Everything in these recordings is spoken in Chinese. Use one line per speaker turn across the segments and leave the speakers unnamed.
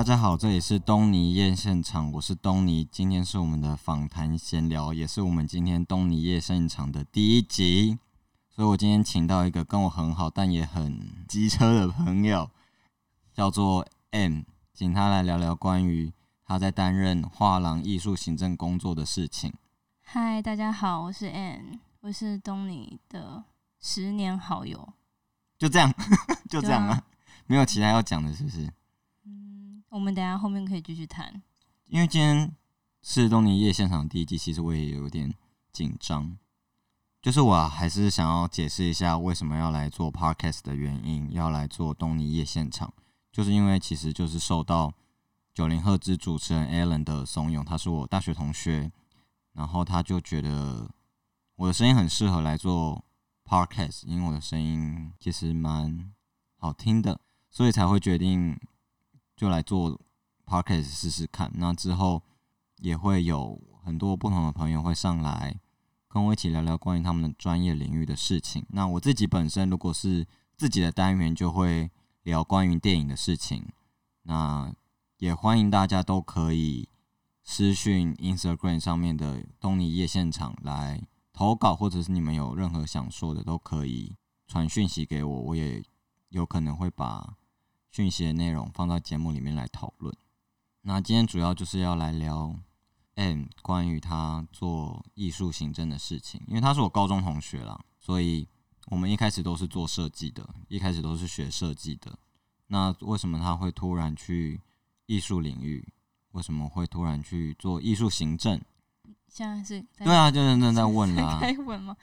大家好，这里是东尼夜现场，我是东尼。今天是我们的访谈闲聊，也是我们今天东尼夜现场的第一集。所以我今天请到一个跟我很好，但也很机车的朋友，叫做 M，请他来聊聊关于他在担任画廊艺术行政工作的事情。
嗨，大家好，我是 M，我是东尼的十年好友。
就这样，就这样啊，没有其他要讲的，是不是？
我们等下后面可以继续谈。
因为今天是东尼夜现场第一季，其实我也有点紧张。就是我还是想要解释一下为什么要来做 podcast 的原因，要来做东尼夜现场，就是因为其实就是受到九零赫兹主持人 Alan 的怂恿，他是我大学同学，然后他就觉得我的声音很适合来做 podcast，因为我的声音其实蛮好听的，所以才会决定就来做 podcast 试试看。那之后也会有很多不同的朋友会上来跟我一起聊聊关于他们的专业领域的事情。那我自己本身如果是自己的单元，就会聊关于电影的事情。那也欢迎大家都可以私讯 Instagram 上面的东尼夜现场来投稿，或者是你们有任何想说的，都可以传讯息给我，我也有可能会把讯息的内容放到节目里面来讨论。那今天主要就是要来聊 M 关于他做艺术行政的事情，因为他是我高中同学啦，所以我们一开始都是做设计的，一开始都是学设计的。那为什么他会突然去艺术领域？为什么会突然去做艺术行政？
现在是在
对啊，就认真在问啦、
在问吗？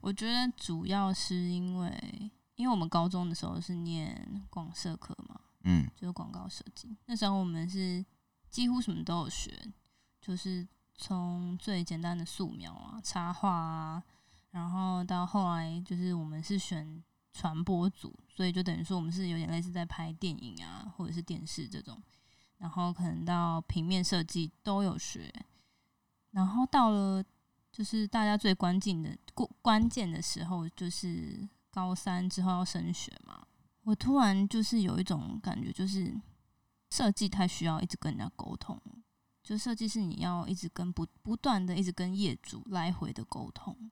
我觉得主要是因为，因为我们高中的时候是念广设科嘛，
嗯
就是广告设计。那时候我们是几乎什么都有学，就是从最简单的素描啊、插画啊，然后到后来就是我们是选传播组，所以就等于说我们是有点类似在拍电影啊，或者是电视这种。然后可能到平面设计都有学，然后到了就是大家最关键的关关键的时候，就是高三之后要升学嘛。我突然就是有一种感觉，就是设计太需要一直跟人家沟通，就设计是你要一直跟不不断的一直跟业主来回的沟通，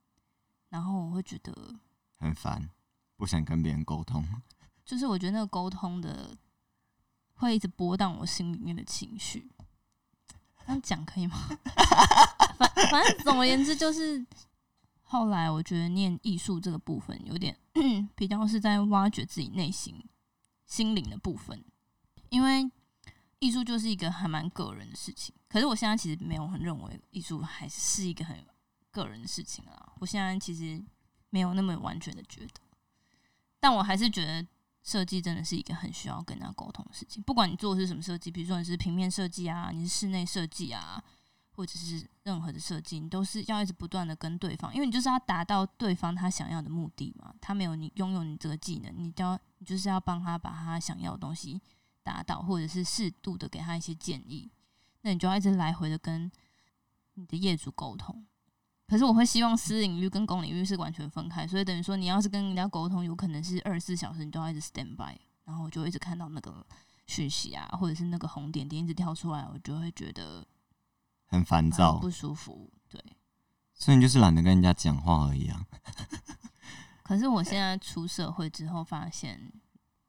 然后我会觉得，
很烦，不想跟别人沟通。
就是我觉得那个沟通的会一直波荡我心里面的情绪。这样讲可以吗？反反正总而言之，就是后来我觉得念艺术这个部分有点 比较是在挖掘自己内心心灵的部分，因为艺术就是一个还蛮个人的事情。可是我现在其实没有很认为艺术还是一个很个人的事情啦。我现在其实没有那么完全的觉得，但我还是觉得设计真的是一个很需要跟人家沟通的事情。不管你做的是什么设计，比如说你是平面设计啊，你是室内设计啊，或者是任何的设计，你都是要一直不断的跟对方，因为你就是要达到对方他想要的目的嘛。他没有你拥有你这个技能，你就要你就是要帮他把他想要的东西达到，或者是适度的给他一些建议。那你就要一直来回的跟你的业主沟通。可是我会希望私领域跟公领域是完全分开，所以等于说你要是跟人家沟通，有可能是二十四小时你都要一直 stand by，然后我就一直看到那个讯息啊，或者是那个红点点一直跳出来，我就会觉得
很烦
很
躁，
不舒服。对，
所以你就是懒得跟人家讲话而已啊。
可是我现在出社会之后，发现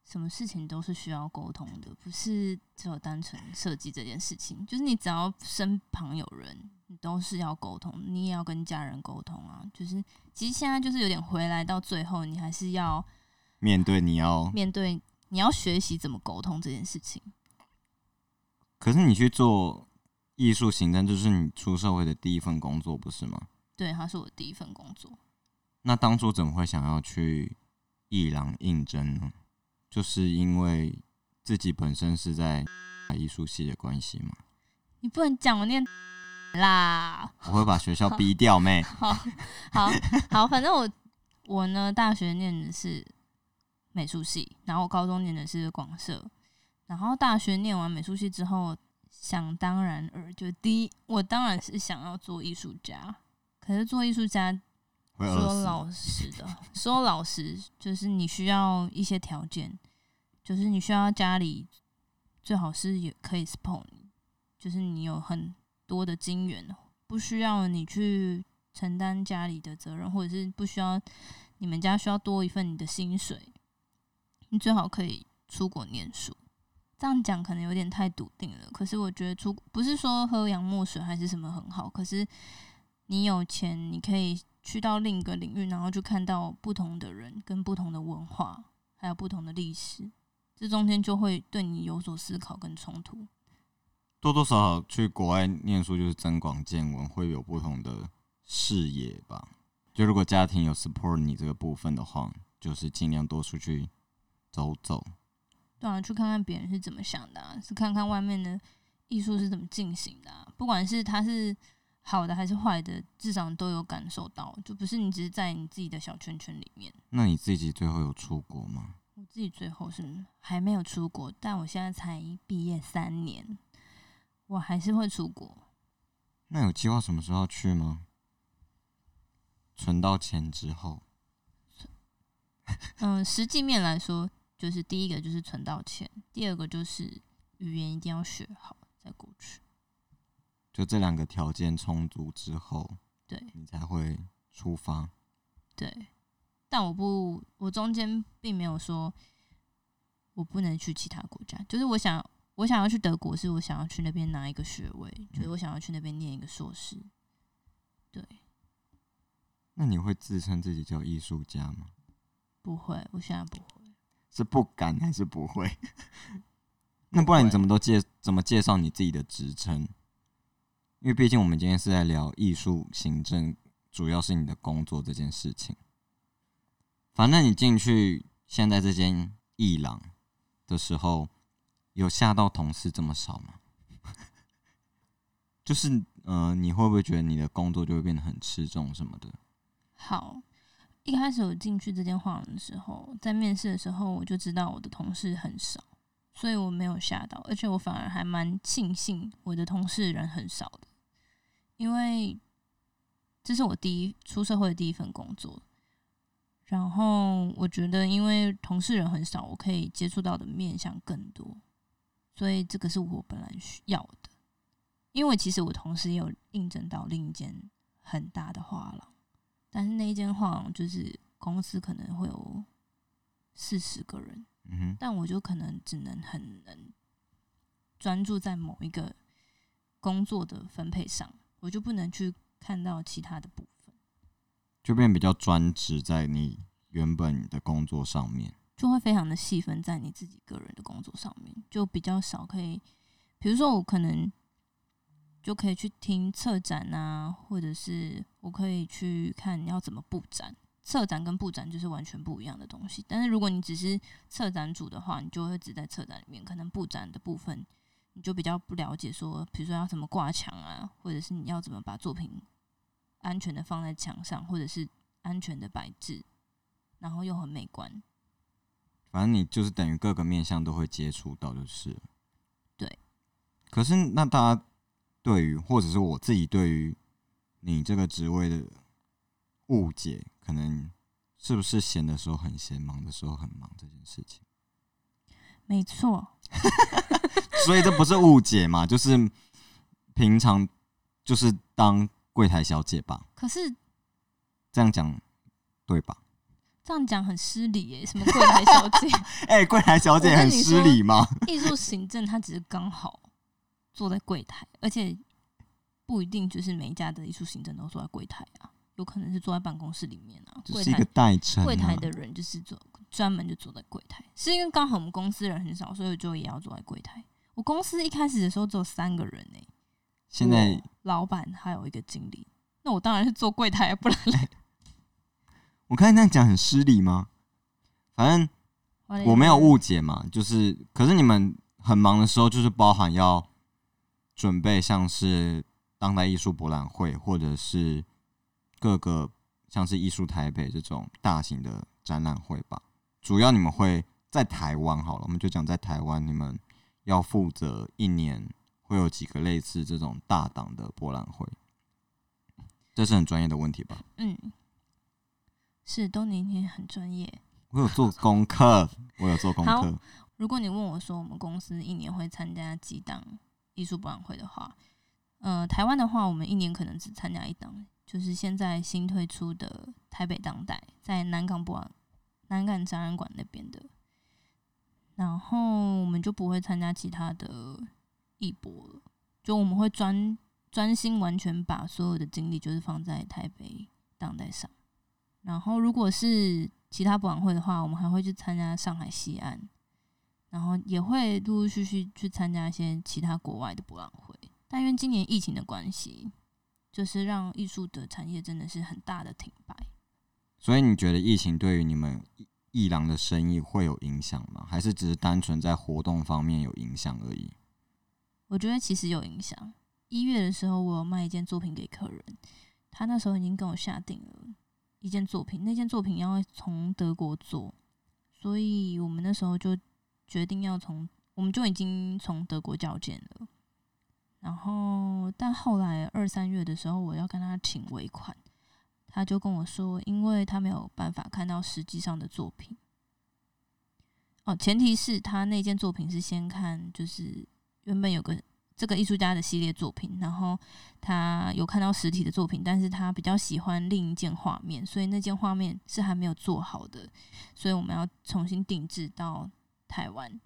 什么事情都是需要沟通的，不是只有单纯设计这件事情。就是你只要身旁有人，你都是要沟通，你也要跟家人沟通啊。就是其实现在就是有点回来到最后，你还是要
面对你要，
面对，你要学习怎么沟通这件事情。
可是你去做艺术行政，就是你出社会的第一份工作，不是吗？
对，它是我第一份工作。
那当初怎么会想要去艺廊应征呢？就是因为自己本身是在艺术系的关系嘛。
你不能讲我念啦。
我会把学校逼掉妹。
好，好，好，反正我我呢，大学念的是美术系，然后我高中念的是广设，然后大学念完美术系之后，想当然尔，就第一，我当然是想要做艺术家，可是做艺术家。说老实的，说老实，就是你需要一些条件，就是你需要家里最好是也可以 support 你，就是你有很多的金源，不需要你去承担家里的责任，或者是不需要你们家需要多一份你的薪水，你最好可以出国念书。这样讲可能有点太笃定了，可是我觉得出不是说喝洋墨水还是什么很好，可是你有钱，你可以去到另一个领域，然后就看到不同的人跟不同的文化，还有不同的历史，这中间就会对你有所思考跟冲突。
多多少少去国外念书就是增广见闻，会有不同的视野吧。就如果家庭有 support 你这个部分的话，就是尽量多出去走走。
对啊，去看看别人是怎么想的、啊，是看看外面的艺术是怎么进行的、啊，不管是它是好的还是坏的，至少都有感受到，就不是你只是在你自己的小圈圈里面。
那你自己最后有出国吗？
我自己最后是还没有出国，但我现在才毕业三年，我还是会出国。
那有计划什么时候去吗？存到钱之后，
嗯，实际面来说，就是第一个就是存到钱，第二个就是语言一定要学好再过去。
就这两个条件充足之后，
对
你才会出发。
对，但我不，我中间并没有说我不能去其他国家，就是我想我想要去德国，是我想要去那边拿一个学位，就是我想要去那边念一个硕士。对，
那你会自称自己叫艺术家吗？
不会，我现在不会。
是不敢还是不会？那不然你怎么都介怎么介绍你自己的职称？因为毕竟我们今天是在聊艺术行政，主要是你的工作这件事情。反正你进去现在这间艺廊的时候，有吓到同事这么少吗？就是呃，你会不会觉得你的工作就会变得很吃重什么的？
好，一开始我进去这间画廊的时候，在面试的时候我就知道我的同事很少，所以我没有吓到，而且我反而还蛮庆幸我的同事人很少的，因为这是我第一出社会的第一份工作。然后我觉得，因为同事人很少，我可以接触到的面向更多，所以这个是我本来需要的。因为其实我同时也有应征到另一间很大的画廊。但是那一间画廊就是公司可能会有四十个人，
嗯哼，
但我就可能只能很能专注在某一个工作的分配上，我就不能去看到其他的部分，
就变比较专职在你原本的工作上面。
就会非常的细分在你自己个人的工作上面，就比较少可以，比如说我可能。就可以去听策展啊，或者是我可以去看你要怎么布展。策展跟布展就是完全不一样的东西。但是如果你只是策展组的话，你就会只在策展里面，可能布展的部分你就比较不了解。说，比如说要怎么挂墙啊，或者是你要怎么把作品安全的放在墙上，或者是安全的摆置，然后又很美观。
反正你就是等于各个面向都会接触到，就是
对。
可是那大家。对于，或者是我自己对于你这个职位的误解，可能是不是闲的时候很闲，忙的时候很忙这件事情？
没错，
所以这不是误解嘛？就是平常就是当柜台小姐吧？
可是
这样讲对吧？
这样讲很失礼耶！什么柜台小姐？
哎，柜台小姐很失礼吗？
艺术行政，它只是刚好。坐在柜台，而且不一定就是每一家的艺术行政都坐在柜台啊，有可能是坐在办公室里面啊。
这是一个代称。
柜台的人就是坐专门就坐在柜台，是因为刚好我们公司人很少，所以就也要坐在柜台。我公司一开始的时候只有三个人呢，
现在
老板还有一个经理，那我当然是坐柜台，不然嘞。
我看这样讲很失礼吗？反正我没有误解嘛，就是可是你们很忙的时候，就是包含要。准备像是当代艺术博览会，或者是各个像是艺术台北这种大型的展览会吧。主要你们会在台湾好了，我们就讲在台湾，你们要负责一年会有几个类似这种大档的博览会，这是很专业的问题吧？
嗯，是东宁天很专业。
我有做功课，我有做功课。
如果你问我说我们公司一年会参加几档艺术博览会的话，呃，台湾的话，我们一年可能只参加一档，就是现在新推出的台北当代，在南港博览南港展览馆那边的，然后我们就不会参加其他的艺博了，就我们会专专心完全把所有的精力就是放在台北当代上，然后如果是其他博览会的话，我们还会去参加上海西岸，然后也会陆陆续续去参加一些其他国外的博览会。但因为今年疫情的关系，就是让艺术的产业真的是很大的停摆。
所以你觉得疫情对于你们艺廊的生意会有影响吗？还是只是单纯在活动方面有影响而已？
我觉得其实有影响。一月的时候，我有卖一件作品给客人，他那时候已经跟我下定了一件作品，那件作品要从德国做，所以我们那时候就决定要从，我们就已经从德国交件了。然后，但后来二三月的时候，我要跟他请尾款，他就跟我说，因为他没有办法看到实际上的作品。哦，前提是他那件作品是先看，就是原本有个这个艺术家的系列作品，然后他有看到实体的作品，但是他比较喜欢另一件画面，所以那件画面是还没有做好的，所以我们要重新定制到台湾。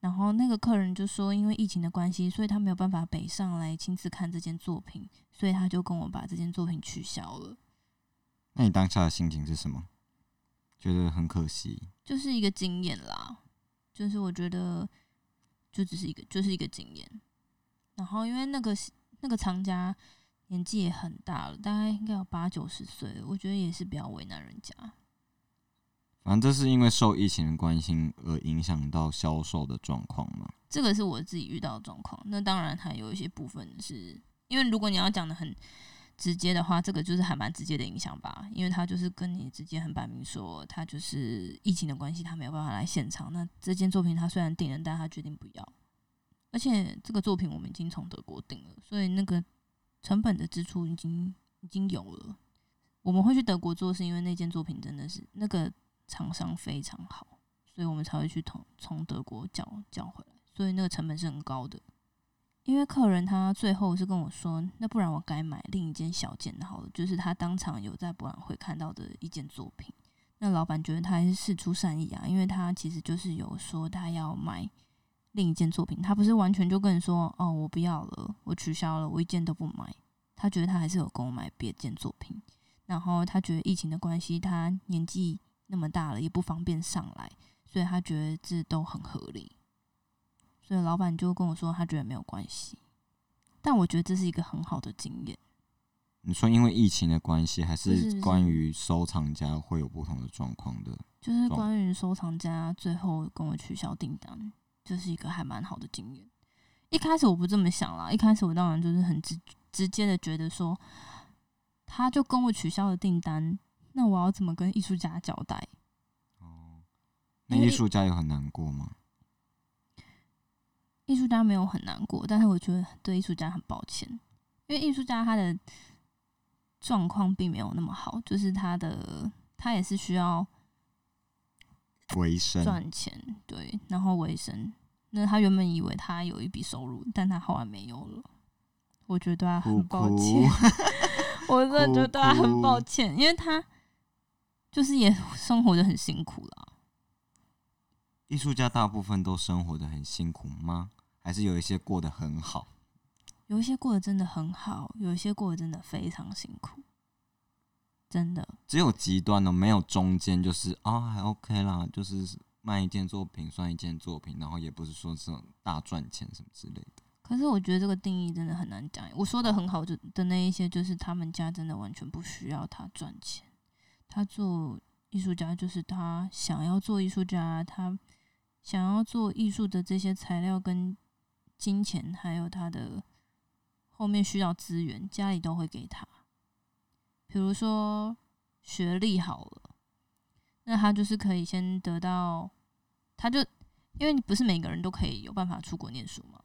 然后那个客人就说，因为疫情的关系，所以他没有办法北上来亲自看这件作品，所以他就跟我把这件作品取消了。
那你当下的心情是什么？觉得很可惜，
就是一个经验啦。就是我觉得，就只是一个，就是一个经验。然后因为那个那个藏家年纪也很大了，大概应该有八九十岁了，我觉得也是比较为难人家。
反正这是因为受疫情的关心而影响到销售的状况吗？
这个是我自己遇到的状况。那当然还有一些部分是因为如果你要讲的很直接的话，这个就是还蛮直接的影响吧。因为他就是跟你直接很摆明说，他就是疫情的关系，他没有办法来现场。那这件作品他虽然订了，但他决定不要。而且这个作品我们已经从德国订了，所以那个成本的支出已经已经有了。我们会去德国做，是因为那件作品真的是那个。厂商非常好，所以我们才会去从从德国叫叫回来，所以那个成本是很高的。因为客人他最后是跟我说，那不然我该买另一件小件的好了，就是他当场有在博览会看到的一件作品。那老板觉得他还是事出善意啊，因为他其实就是有说他要买另一件作品，他不是完全就跟你说哦我不要了，我取消了，我一件都不买。他觉得他还是有跟我买别件作品，然后他觉得疫情的关系，他年纪。那么大了也不方便上来，所以他觉得这都很合理，所以老板就跟我说他觉得没有关系，但我觉得这是一个很好的经验。
你说因为疫情的关系，还是关于收藏家会有不同的状况的？
就是关于收藏家最后跟我取消订单，这是一个还蛮好的经验。一开始我不这么想啦，一开始我当然就是很直直接的觉得说，他就跟我取消了订单。那我要怎么跟艺术家交代？
哦，那艺术家有很难过吗？
艺术家没有很难过，但是我觉得对艺术家很抱歉，因为艺术家他的状况并没有那么好，就是他的他也是需要
维生
赚钱，对，然后维生。那他原本以为他有一笔收入，但他后来没有了，我觉得他很抱歉，我真的觉得他很抱歉，因为他。就是也 生活的很辛苦了。
艺术家大部分都生活的很辛苦吗？还是有一些过得很好？
有一些过得真的很好，有一些过得真的非常辛苦，真的。
只有极端的，没有中间，就是啊，还 OK 啦，就是卖一件作品算一件作品，然后也不是说这种大赚钱什么之类的。
可是我觉得这个定义真的很难讲。我说的很好，就的那一些，就是他们家真的完全不需要他赚钱。他做艺术家，就是他想要做艺术家，他想要做艺术的这些材料跟金钱，还有他的后面需要资源，家里都会给他。比如说学历好了，那他就是可以先得到，他就因为你不是每个人都可以有办法出国念书嘛，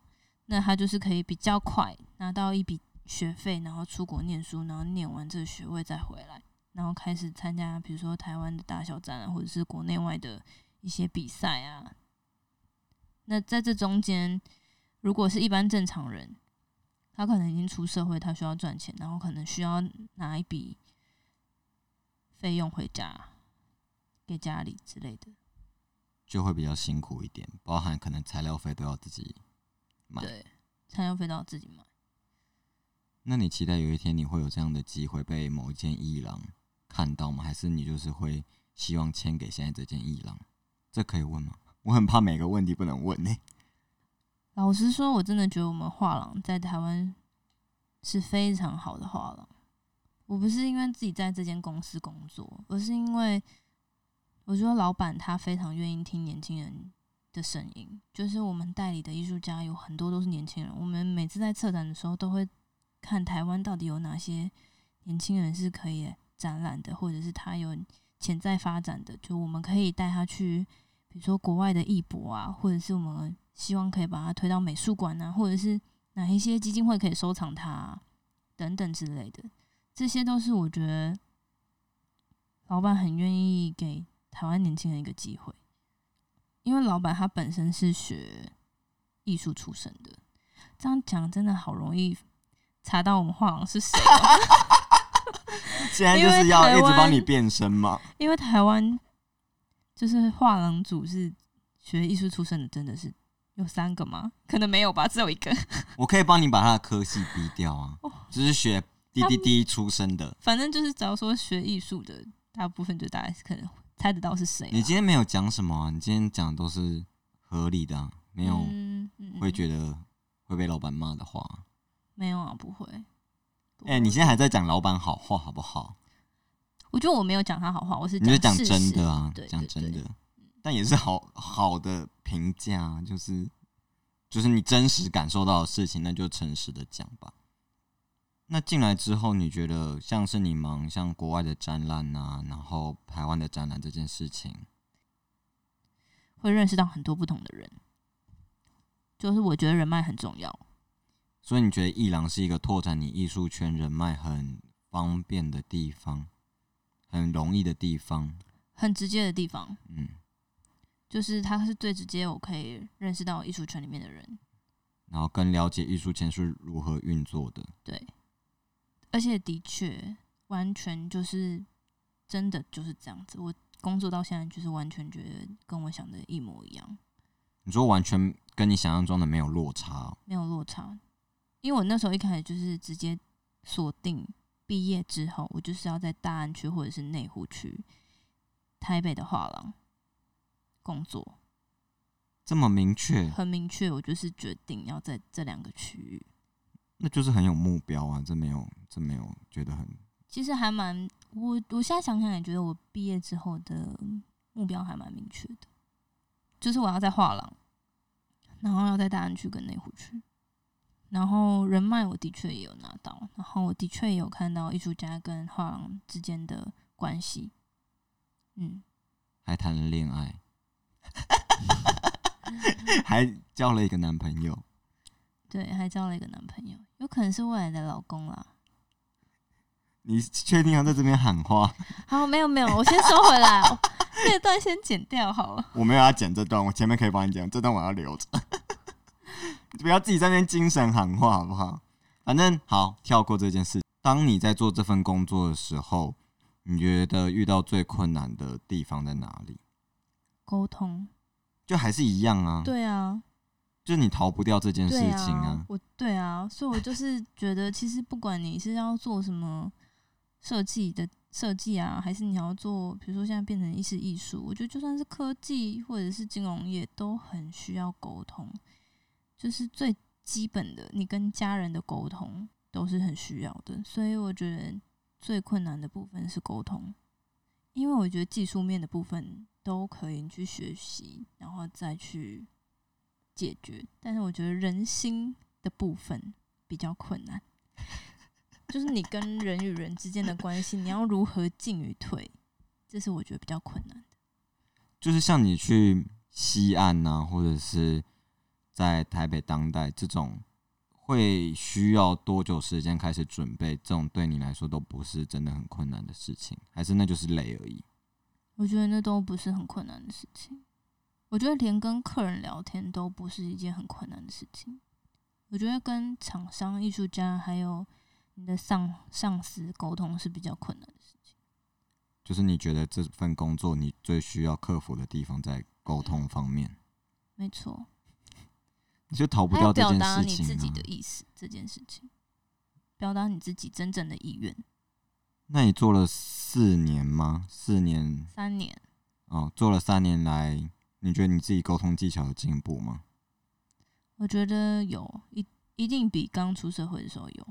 那他就是可以比较快拿到一笔学费，然后出国念书，然后念完这个学位再回来。然后开始参加，比如说台湾的大小展啊，或者是国内外的一些比赛啊，那在这中间，如果是一般正常人，他可能已经出社会，他需要赚钱，然后可能需要拿一笔费用回家给家里之类的。
就会比较辛苦一点，包含可能材料费都要自己买。
对，材料费都要自己买。
那你期待有一天你会有这样的机会被某一间艺廊看到吗？还是你就是会希望签给现在这间艺廊？这可以问吗？我很怕每个问题不能问呢、
老实说，我真的觉得我们画廊在台湾是非常好的画廊。我不是因为自己在这间公司工作，而是因为我觉得老板他非常愿意听年轻人的声音。就是我们代理的艺术家有很多都是年轻人，我们每次在策展的时候都会看台湾到底有哪些年轻人是可以展览的，或者是他有潜在发展的，就我们可以带他去，比如说国外的艺博啊，或者是我们希望可以把他推到美术馆啊，或者是哪一些基金会可以收藏他、等等之类的，这些都是我觉得老板很愿意给台湾年轻人一个机会，因为老板他本身是学艺术出身的，这样讲真的好容易查到我们画廊是谁。
现在就是要一直帮你变身嘛。
因为台湾就是画廊组是学艺术出身的，真的是有三个吗？可能没有吧，只有一个。
我可以帮你把他的科系逼掉啊，就是学滴滴滴出身的。
反正就是只要说学艺术的，大部分就大概是可能猜得到是谁、啊。
你今天没有讲什么、啊，你今天讲的都是合理的、啊，没有会觉得会被老板骂的话。
没有啊，不会。
哎、你现在还在讲老板好话好不好？
我觉得我没有讲他好话，我是
你就讲真的啊讲真的，但也是好好的评价啊，就是就是你真实感受到的事情，那就诚实的讲吧。那进来之后，你觉得像是你忙像国外的展览啊，然后台湾的展览这件事情，
会认识到很多不同的人，就是我觉得人脉很重要。
所以你觉得艺廊是一个拓展你艺术圈人脉很方便的地方，很容易的地方。
很直接的地方，
嗯，
就是它是最直接，我可以认识到艺术圈里面的人。
然后更了解艺术圈是如何运作的。
对，而且的确，完全就是真的就是这样子。我工作到现在，就是完全觉得跟我想的一模一样，
你说完全跟你想象中的没有落差哦、
没有落差。因为我那时候一开始就是直接锁定毕业之后，我就是要在大安区或者是内湖区、台北的画廊工作，
这么明确，
很明确，我就是决定要在这两个区域。
那就是很有目标啊！这没有，这没有觉得很
其实还蛮，我我现在想想也觉得我毕业之后的目标还蛮明确的，就是我要在画廊，然后要在大安区跟内湖区，然后人脉我的确也有拿到，然后我的确也有看到艺术家跟画廊之间的关系，嗯，
还谈了恋爱，还交了一个男朋友。
对，还交了一个男朋友，有可能是未来的老公啦。
你确定要在这边喊话？
好，没有没有，我先收回来，哦那段先剪掉好了。
我没有要剪这段，我前面可以帮你剪，这段我要留着。不要自己在那边精神喊话，好不好？反正好，跳过这件事。当你在做这份工作的时候，你觉得遇到最困难的地方在哪里？
沟通，
就还是一样啊，
对啊，
就是你逃不掉这件事情
啊，我对啊，所以我就是觉得，其实不管你是要做什么设计的设计啊，还是你要做，比如说现在变成一些艺术，我觉得就算是科技或者是金融业，都很需要沟通，就是最基本的，你跟家人的沟通都是很需要的。所以我觉得最困难的部分是沟通，因为我觉得技术面的部分都可以去学习，然后再去解决。但是我觉得人心的部分比较困难，就是你跟人与人之间的关系，你要如何进与退，这是我觉得比较困难的。
就是像你去西岸呐、或者是在台北当代这种，会需要多久时间开始准备？这种对你来说都不是真的很困难的事情，还是那就是累而已？
我觉得那都不是很困难的事情。我觉得连跟客人聊天都不是一件很困难的事情。我觉得跟厂商、艺术家还有你的上上司沟通是比较困难的事情。
就是你觉得这份工作你最需要克服的地方在沟通方面，
没错，
你就逃不掉这件
达你自
事情啊。
己的意思这件事情，表达你自己真正的意愿。
那你做了四年吗？四年
三年，
哦，做了三年来，你觉得你自己沟通技巧有进步吗？
我觉得有一一定比刚出社会的时候有。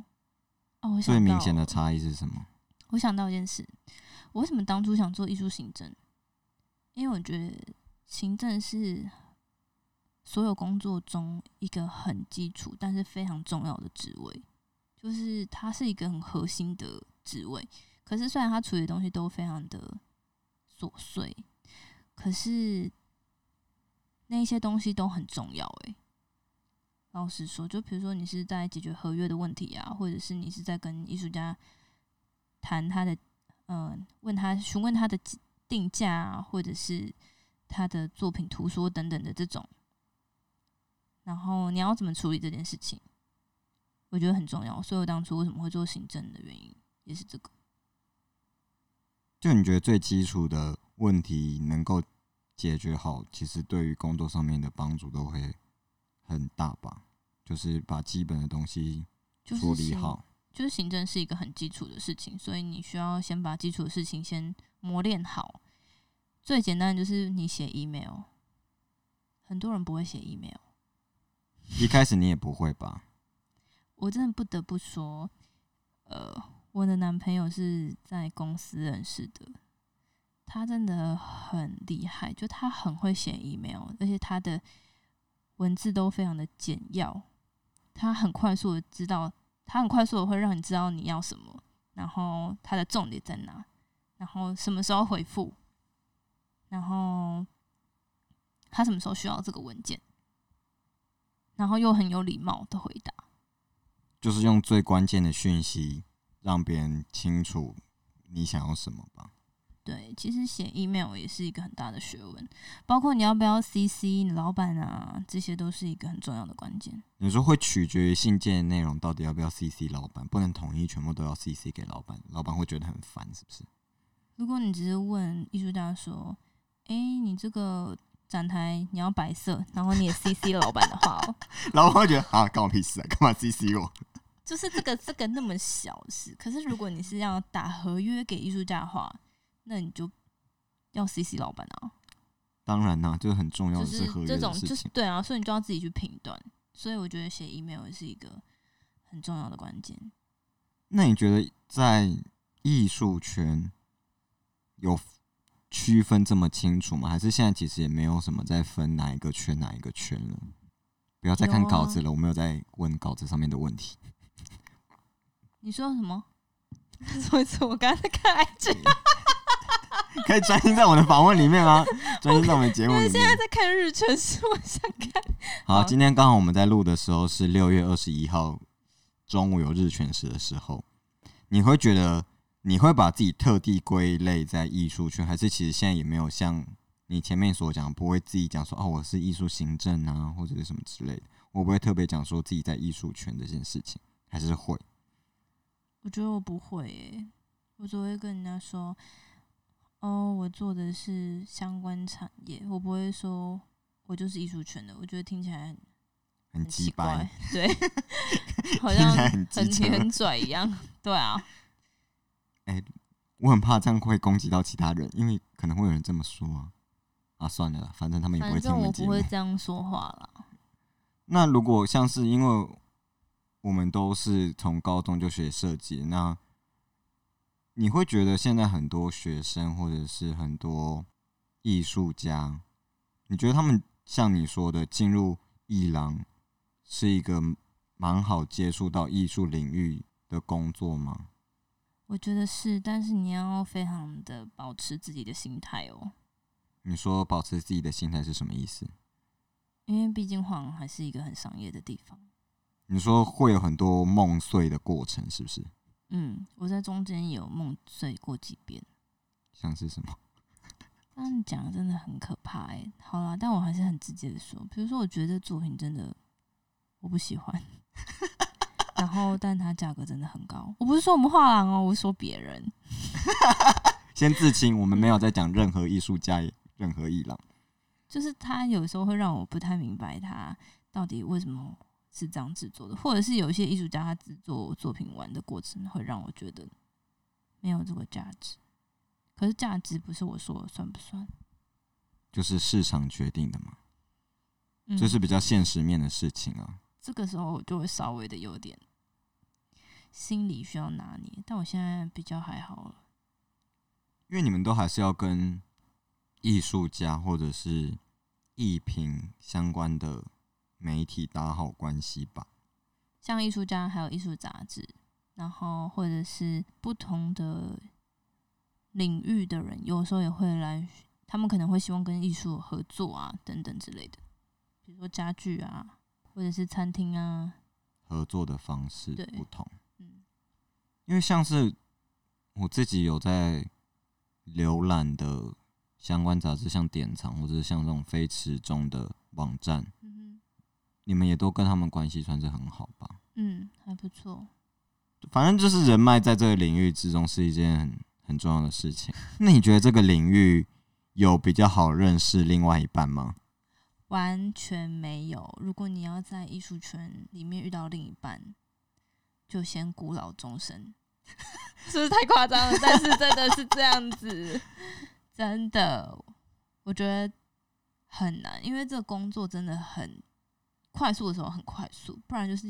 哦，我想
最明显的差异是什么？
我想到一件事，我为什么当初想做艺术行政？因为我觉得行政是所有工作中一个很基础但是非常重要的职位，就是它是一个很核心的职位。可是虽然它处理的东西都非常的琐碎，可是那些东西都很重要。诶，老实说，就比如说你是在解决合约的问题啊，或者是你是在跟艺术家谈他的，嗯、问他询问他的定价啊，或者是他的作品图说等等的这种，然后你要怎么处理这件事情，我觉得很重要。所以我当初为什么会做行政的原因也是这个。
就你觉得最基础的问题能够解决好，其实对于工作上面的帮助都会很大吧？就是把基本的东西
就是
处理好。
就是行政是一个很基础的事情，所以你需要先把基础的事情先磨练好。最简单的就是你写 email，很多人不会写 email。
一开始你也不会吧？
我真的不得不说，呃，我的男朋友是在公司认识的，他真的很厉害，就他很会写 email，而且他的文字都非常的简要，他很快速的知道，他很快速的会让你知道你要什么，然后他的重点在哪，然后什么时候回复，然后他什么时候需要这个文件，然后又很有礼貌的回答。
就是用最关键的讯息让别人清楚你想要什么吧。
对，其实写 email 也是一个很大的学问，包括你要不要 CC 你老板啊，这些都是一个很重要的关键。
有时候会取决于信件的内容到底要不要 CC 老板，不能统一全部都要 CC 给老板，老板会觉得很烦，是不是？
如果你只是问艺术家说：“诶，你这个展台你要白色，然后你也 CC 老板的话哦，
老板会觉得啊，干我屁事啊，干嘛 CC 我？
就是这个这个那么小事。可是如果你是要打合约给艺术家的话，那你就要 CC 老板啊。
当然啦、这个很重要
就
的是合约
这种
的事情。
就是对啊，所以你就要自己去评断。所以我觉得写 email 也是一个很重要的关键。
那你觉得在艺术圈有区分这么清楚吗？还是现在其实也没有什么在分哪一个圈哪一个圈了？不要再看稿子了，我没有在问稿子上面的问题。
你说什么？说一次，我刚才在看 IG，
可以专心在我的访问里面吗？专心在我们节目里
因为现在。在看日全食，我想看。
好，
好
今天刚好我们在录的时候是六月二十一号中午有日全食的时候，你会觉得你会把自己特地归类在艺术圈，还是其实现在也没有像你前面所讲，不会自己讲说哦我是艺术行政啊，或者是什么之类的，我不会特别讲说自己在艺术圈这件事情，还是会。
我觉得我不会耶，我只会跟人家说，哦，我做的是相关产业，我不会说我就是艺术圈的。我觉得听起来很奇怪，，对 好像
很
很拽一样。对啊，
我很怕这样会攻击到其他人，因为可能会有人这么说啊。啊，算了啦，反正他们也不会听
反正我
们节目。
不会这样说话啦。
那如果像是因为我们都是从高中就学设计，那你会觉得现在很多学生或者是很多艺术家，你觉得他们像你说的进入艺廊是一个蛮好接触到艺术领域的工作吗？
我觉得是，但是你要非常的保持自己的心态哦，
你说保持自己的心态是什么意思？
因为毕竟画廊还是一个很商业的地方。
你说会有很多梦碎的过程，是不是？
嗯，我在中间有梦碎过几遍。
像是什么？
这样讲真的很可怕哎、好啦，但我还是很直接的说，比如说我觉得作品真的我不喜欢，然后但它价格真的很高。我不是说我们画廊哦，我是说别人。
先自清，我们没有在讲任何艺术家、任何艺廊。
就是他有时候会让我不太明白他到底为什么是这样制作的，或者是有一些艺术家他制作作品完的过程会让我觉得没有这个价值。可是价值不是我说了算不算？
就是市场决定的嘛，
嗯
这是比较现实面的事情啊。
这个时候我就会稍微的有点心理需要拿捏，但我现在比较还好了。
因为你们都还是要跟艺术家或者是艺评相关的媒体打好关系吧。
像艺术家还有艺术杂志，然后或者是不同的领域的人，有时候也会来，他们可能会希望跟艺术合作啊，等等之类的，比如说家具啊，或者是餐厅啊，
合作的方式不同，
嗯
因为像是我自己有在浏览的相关杂志，像典藏或者是像这种非池中的网站，
嗯
你们也都跟他们关系算是很好吧？
嗯，还不错。
反正就是人脉在这个领域之中是一件很很重要的事情。那你觉得这个领域有比较好认识另外一半吗？
完全没有。如果你要在艺术圈里面遇到另一半，就先孤老终生，是不是太夸张了？但是真的是这样子，真的，我觉得很难，因为这个工作真的很快速的时候很快速，不然就是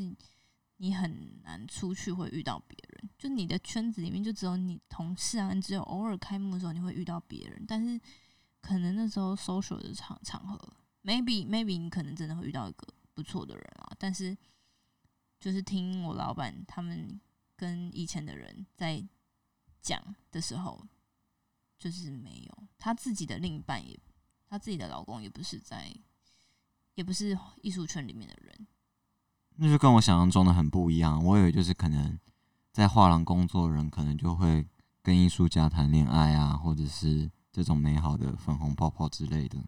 你很难出去会遇到别人。就你的圈子里面就只有你同事啊，你只有偶尔开幕的时候你会遇到别人，但是可能那时候 social 的场场合，maybe maybe 你可能真的会遇到一个不错的人啊，但是就是听我老板他们跟以前的人在讲的时候，就是没有他自己的另一半也，他自己的老公也不是在，也不是艺术圈里面的人，
那就跟我想象中的很不一样。我以为就是可能在画廊工作的人，可能就会跟艺术家谈恋爱啊，或者是这种美好的粉红泡泡之类的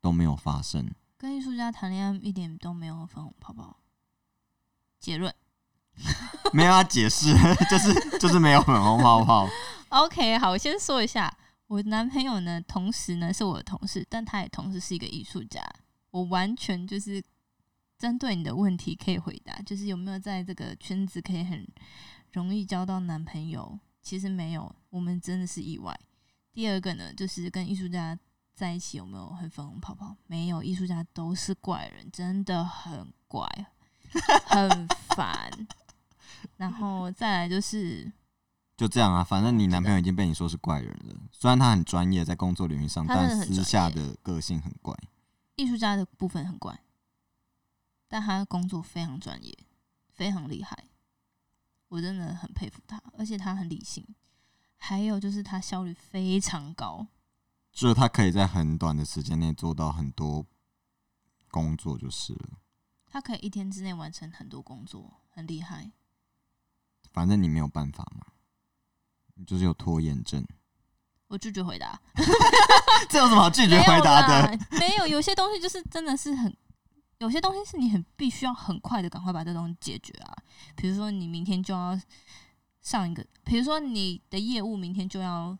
都没有发生。
跟艺术家谈恋爱一点都没有粉红泡泡。结论
没有要解释，就是就是没有粉红泡泡。
OK，好，我先说一下，我男朋友呢，同时呢是我的同事，但他也同时是一个艺术家。我完全就是针对你的问题可以回答，就是有没有在这个圈子可以很容易交到男朋友？其实没有，我们真的是意外。第二个呢，就是跟艺术家在一起有没有很粉红泡泡？没有，艺术家都是怪人，真的很怪，很烦。然后再来就是
就这样啊，反正你男朋友已经被你说是怪人了。虽然他很专业，在工作领域上，
他真的
但私下的个性很怪。
艺术家的部分很怪，但他工作非常专业，非常厉害，我真的很佩服他，而且他很理性，还有就是他效率非常高，
就是他可以在很短的时间内做到很多工作，就是了。
他可以一天之内完成很多工作，很厉害。
反正你没有办法嘛，你就是有拖延症。
我拒绝回答，
这有什么好拒绝回答的？
没有，有些东西就是真的是很，有些东西是你很必须要很快的赶快把这东西解决啊。比如说你明天就要上一个，比如说你的业务明天就要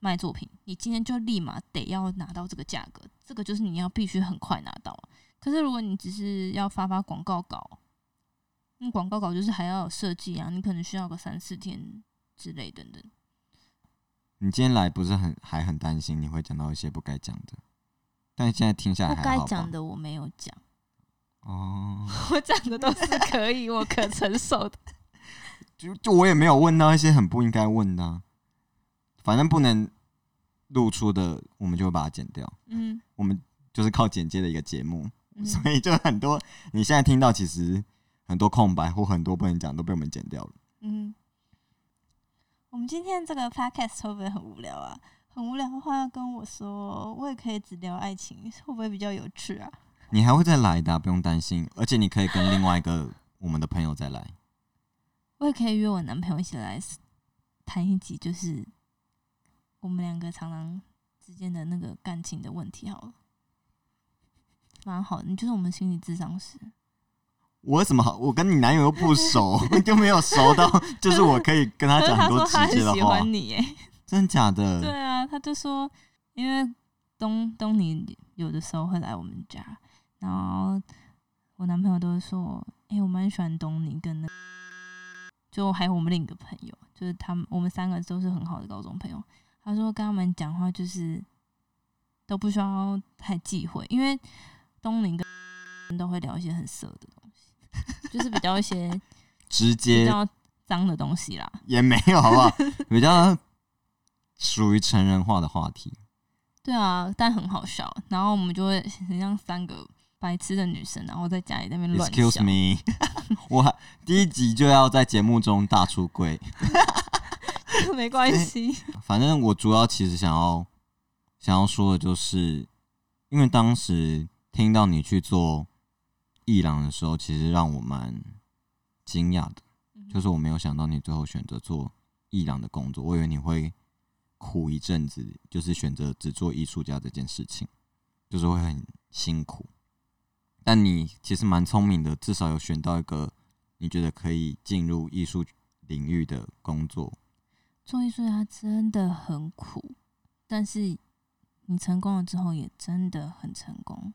卖作品，你今天就立马得要拿到这个价格，这个就是你要必须很快拿到啊。可是如果你只是要发发广告稿，那广告稿就是还要有设计啊，你可能需要个三四天之类等等。
你今天来不是很还很担心你会讲到一些不该讲的，但现在听下来
不该
还好吧
讲的我没有讲，
哦，
我讲的都是可以，我可承受的。
就就我也没有问到一些很不应该问的、啊，反正不能露出的，我们就会把它剪掉。
嗯，
我们就是靠剪接的一个节目，
嗯
所以就很多你现在听到其实很多空白或很多不能讲都被我们剪掉了。
嗯，我们今天这个 podcast 会不会很无聊啊？很无聊的话要跟我说，我也可以只聊爱情，会不会比较有趣啊？
你还会再来的啊、不用担心，而且你可以跟另外一个我们的朋友再来。
我也可以约我男朋友一起来谈一集，就是我们两个常常之间的那个感情的问题好了，蛮好的。你就是我们心理智商师，
我为什么好？我跟你男友又不熟，就没有熟到，就是我可以跟他讲 很多直接的话。
欢你，哎，
真的假的？
对啊，他就说，因为东东尼有的时候会来我们家，然后我男朋友都会说，哎、我蛮喜欢东尼跟那个，就还有我们另一个朋友，就是他们我们三个都是很好的高中朋友。他说跟他们讲话就是都不需要太忌讳，因为东尼跟 都会聊一些很色的东西，就是比较一些比
直接比
较脏的东西啦。
也没有，好不好？比较属于成人化的话题。
对啊，但很好笑。然后我们就会很像三个白痴的女生，然后在家里在那边乱笑。
Excuse me，我还第一集就要在节目中大出柜。
没关系。
反正我主要其实想要想要说的就是，因为当时听到你去做艺廊的时候，其实让我蛮惊讶的，就是我没有想到你最后选择做艺廊的工作，我以为你会苦一阵子，就是选择只做艺术家这件事情，就是会很辛苦。但你其实蛮聪明的，至少有选到一个你觉得可以进入艺术领域的工作。
做艺术家真的很苦，但是你成功了之后也真的很成功。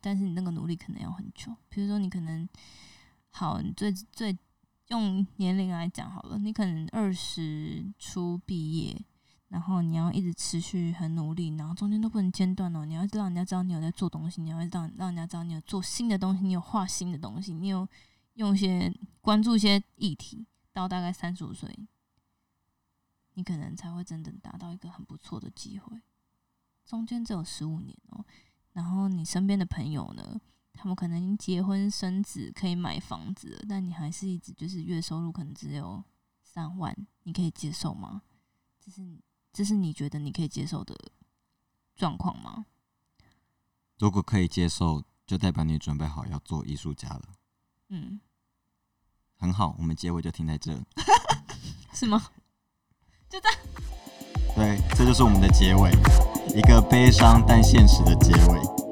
但是你那个努力可能要很久，比如说你可能好，你最最用年龄来讲好了，你可能二十出毕业，然后你要一直持续很努力，然后中间都不能间断哦。你要让人家知道你有在做东西，你要让让人家知道你有做新的东西，你有画新的东西，你有用一些关注一些议题，到大概三十五岁，你可能才会真正达到一个很不错的机会。中间只有十五年哦，然后你身边的朋友呢，他们可能已经结婚生子，可以买房子了，但你还是一直就是月收入可能只有三万，你可以接受吗？这是这是你觉得你可以接受的状况吗？
如果可以接受，就代表你准备好要做艺术家了。
嗯，
很好，我们结尾就停在这。
是吗？
对，这就是我们的结尾，一个悲伤但现实的结尾。